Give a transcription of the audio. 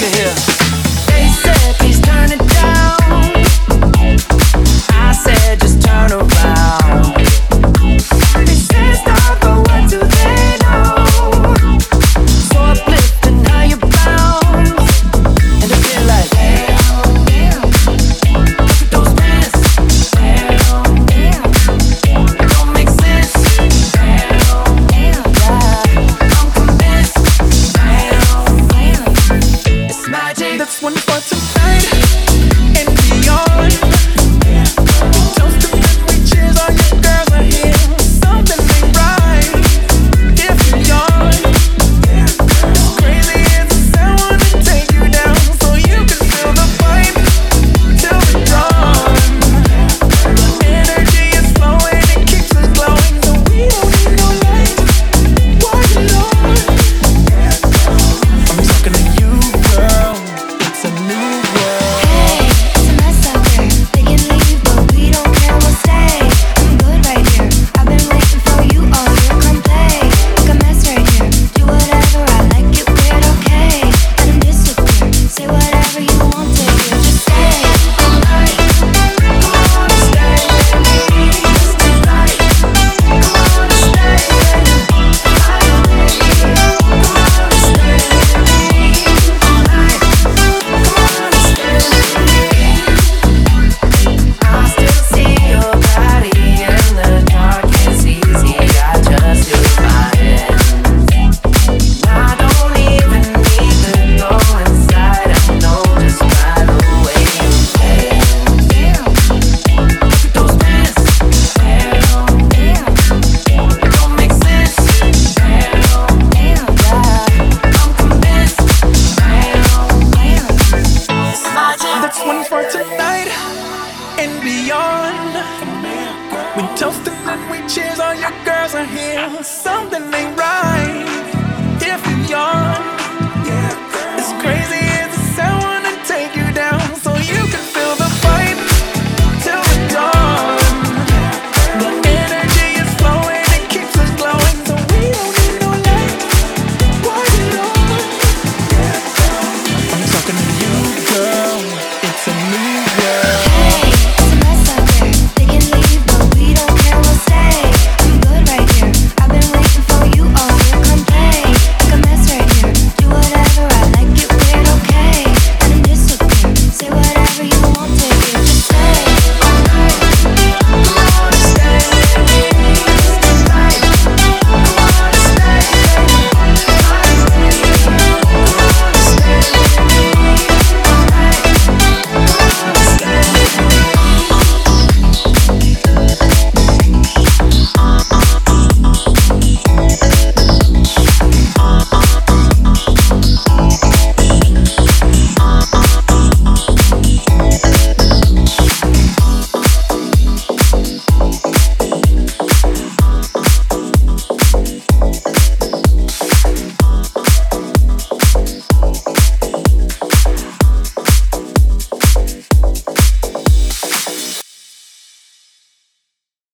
look at here. on. We toasting and we cheers, all your girls are here. Something ain't right if you yawn. It's crazy.